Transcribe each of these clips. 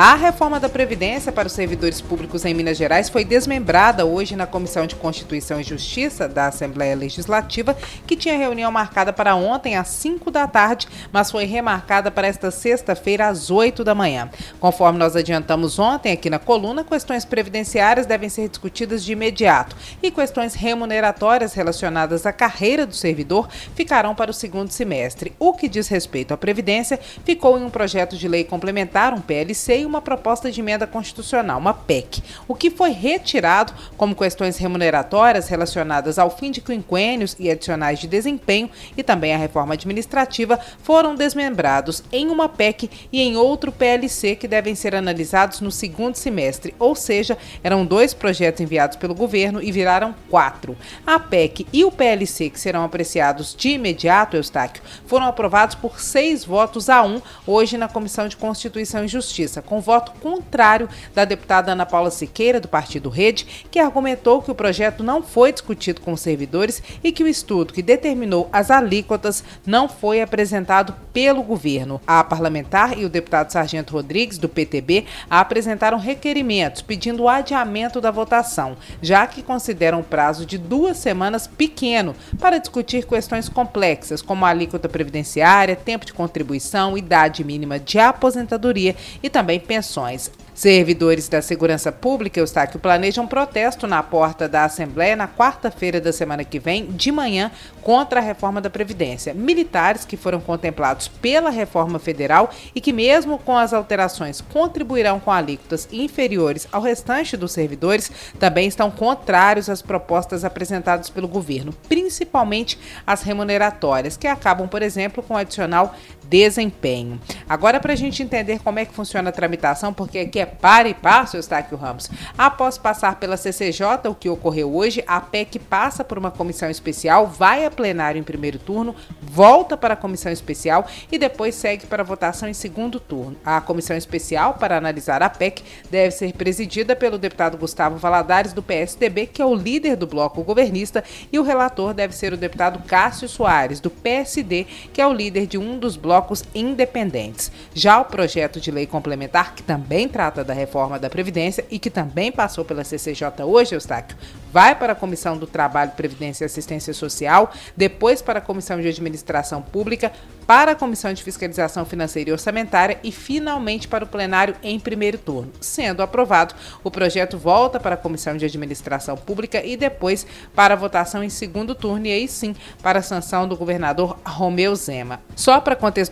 A reforma da Previdência para os servidores públicos em Minas Gerais foi desmembrada hoje na Comissão de Constituição e Justiça da Assembleia Legislativa, que tinha reunião marcada para ontem às 5 da tarde, mas foi remarcada para esta sexta-feira às 8 da manhã. Conforme nós adiantamos ontem aqui na coluna, questões previdenciárias devem ser discutidas de imediato e questões remuneratórias relacionadas à carreira do servidor ficarão para o segundo semestre. O que diz respeito à Previdência ficou em um projeto de lei complementar, um PLC, uma proposta de emenda constitucional, uma PEC. O que foi retirado como questões remuneratórias relacionadas ao fim de quinquênios e adicionais de desempenho e também a reforma administrativa foram desmembrados em uma PEC e em outro PLC que devem ser analisados no segundo semestre, ou seja, eram dois projetos enviados pelo governo e viraram quatro. A PEC e o PLC, que serão apreciados de imediato, Eustáquio, foram aprovados por seis votos a um hoje na Comissão de Constituição e Justiça, com com voto contrário da deputada Ana Paula Siqueira, do Partido Rede, que argumentou que o projeto não foi discutido com os servidores e que o estudo que determinou as alíquotas não foi apresentado pelo governo. A parlamentar e o deputado Sargento Rodrigues, do PTB, apresentaram requerimentos pedindo o adiamento da votação, já que consideram o prazo de duas semanas pequeno para discutir questões complexas, como a alíquota previdenciária, tempo de contribuição, idade mínima de aposentadoria e também pensões. Servidores da Segurança Pública, Eustáquio, planejam um protesto na porta da Assembleia na quarta-feira da semana que vem, de manhã, contra a reforma da Previdência. Militares que foram contemplados pela reforma federal e que, mesmo com as alterações, contribuirão com alíquotas inferiores ao restante dos servidores, também estão contrários às propostas apresentadas pelo governo, principalmente as remuneratórias, que acabam, por exemplo, com o adicional desempenho. Agora, para a gente entender como é que funciona a tramitação, porque aqui é para e passo, Eustáquio Ramos. Após passar pela CCJ, o que ocorreu hoje, a PEC passa por uma comissão especial, vai a plenário em primeiro turno, volta para a comissão especial e depois segue para votação em segundo turno. A comissão especial para analisar a PEC deve ser presidida pelo deputado Gustavo Valadares, do PSDB, que é o líder do bloco governista, e o relator deve ser o deputado Cássio Soares, do PSD, que é o líder de um dos blocos independentes. Já o projeto de lei complementar, que também trata trata da reforma da Previdência e que também passou pela CCJ hoje, Eustáquio, vai para a Comissão do Trabalho, Previdência e Assistência Social, depois para a Comissão de Administração Pública, para a Comissão de Fiscalização Financeira e Orçamentária e finalmente para o plenário em primeiro turno. Sendo aprovado, o projeto volta para a Comissão de Administração Pública e depois para a votação em segundo turno e aí sim para a sanção do governador Romeu Zema. Só para contextualizar,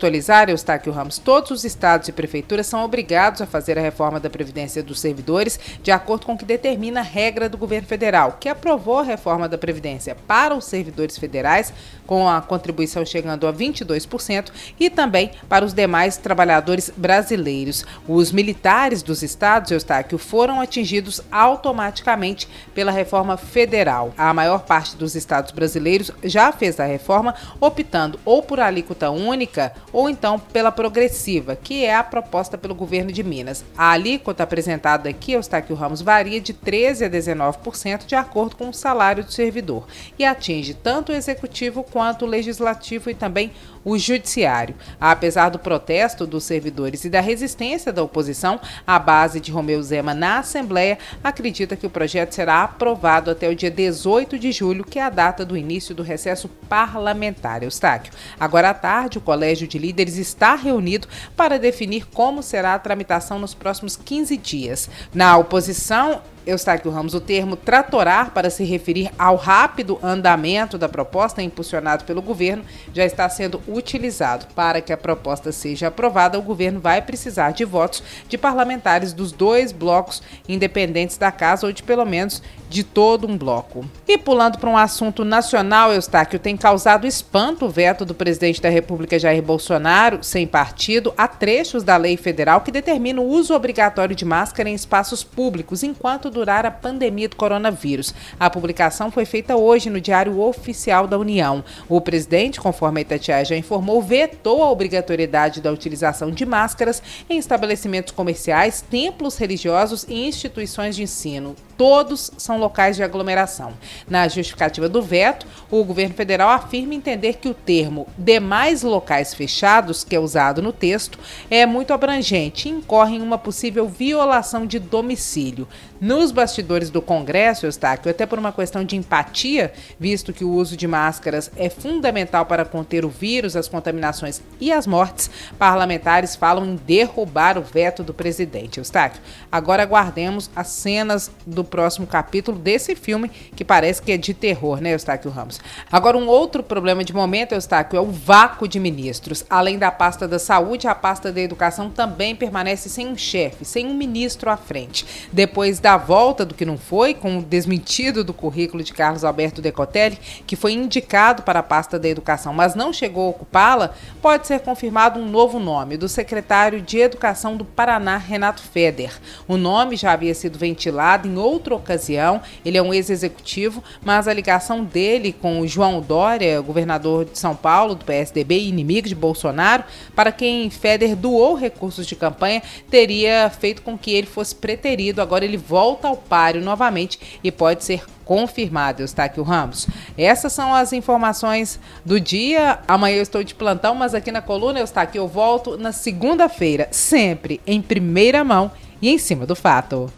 Eustáquio Ramos, todos os estados e prefeituras são obrigados a fazer a reforma da Previdência dos servidores de acordo com o que determina a regra do governo federal, que aprovou a reforma da Previdência para os servidores federais, com a contribuição chegando a 22% e também para os demais trabalhadores brasileiros. Os militares dos estados, Eustáquio, foram atingidos automaticamente pela reforma federal. A maior parte dos estados brasileiros já fez a reforma, optando ou por alíquota única ou então pela progressiva, que é a proposta pelo governo de Minas. A alíquota apresentada aqui, Eustáquio Ramos, varia de 13% a 19% de acordo com o salário do servidor e atinge tanto o executivo quanto o legislativo e também o judiciário. Apesar do protesto dos servidores e da resistência da oposição, a base de Romeu Zema na Assembleia acredita que o projeto será aprovado até o dia 18 de julho, que é a data do início do recesso parlamentar. Eustáquio. Agora à tarde, o Colégio de Líderes está reunido para definir como será a tramitação nos próximos 15 dias. Na oposição, Eustáquio Ramos, o termo tratorar para se referir ao rápido andamento da proposta impulsionado pelo governo já está sendo utilizado. Para que a proposta seja aprovada, o governo vai precisar de votos de parlamentares dos dois blocos independentes da casa ou de pelo menos de todo um bloco. E pulando para um assunto nacional, Eustáquio, tem causado espanto o veto do presidente da República Jair Bolsonaro, sem partido, a trechos da lei federal que determina o uso obrigatório de máscara em espaços públicos, enquanto durar a pandemia do coronavírus. A publicação foi feita hoje no Diário Oficial da União. O presidente, conforme a Itatiaia já informou, vetou a obrigatoriedade da utilização de máscaras em estabelecimentos comerciais, templos religiosos e instituições de ensino. Todos são locais de aglomeração. Na justificativa do veto, o governo federal afirma entender que o termo demais locais fechados, que é usado no texto, é muito abrangente e incorre em uma possível violação de domicílio. Nos bastidores do Congresso, Eustáquio, até por uma questão de empatia, visto que o uso de máscaras é fundamental para conter o vírus, as contaminações e as mortes, parlamentares falam em derrubar o veto do presidente. Eustáquio, agora aguardemos as cenas do próximo capítulo desse filme, que parece que é de terror, né, Eustáquio Ramos? Agora, um outro problema de momento, Eustáquio, é o vácuo de ministros. Além da pasta da saúde, a pasta da educação também permanece sem um chefe, sem um ministro à frente. Depois da volta do que não foi, com o desmentido do currículo de Carlos Alberto Decotelli, que foi indicado para a pasta da educação, mas não chegou a ocupá-la, pode ser confirmado um novo nome, do secretário de Educação do Paraná, Renato Feder. O nome já havia sido ventilado em outro outra ocasião. Ele é um ex-executivo, mas a ligação dele com o João Dória, governador de São Paulo, do PSDB e inimigo de Bolsonaro, para quem Feder doou recursos de campanha, teria feito com que ele fosse preterido. Agora ele volta ao páreo novamente e pode ser confirmado, Eustáquio Ramos. Essas são as informações do dia. Amanhã eu estou de plantão, mas aqui na coluna, Eustáquio, eu volto na segunda-feira, sempre em primeira mão e em cima do fato.